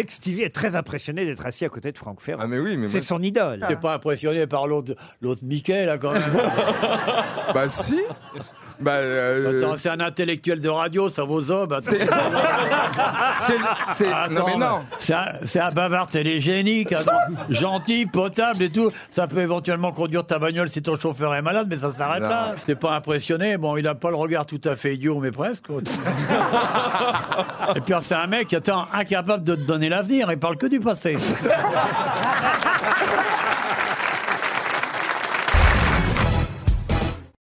sais que Stevie est très impressionné d'être assis à côté de Franck Ferrand. Ah mais oui, mais C'est moi- son idole. T'es pas impressionné par l'autre, l'autre Mickey, là, quand même Bah si Bah euh, Attends, c'est un intellectuel de radio, ça vaut zob. attends. c'est... c'est- Non mais Attends, non C'est un, c'est un bavard télégénique, attends, gentil, potable et tout. Ça peut éventuellement conduire ta bagnole si ton chauffeur est malade, mais ça s'arrête Non. là. T'es pas impressionné. Bon, il a pas le regard tout à fait idiot, mais presque. et puis, c'est un mec, attends, incapable de te donner l'avenir. Il parle que du passé.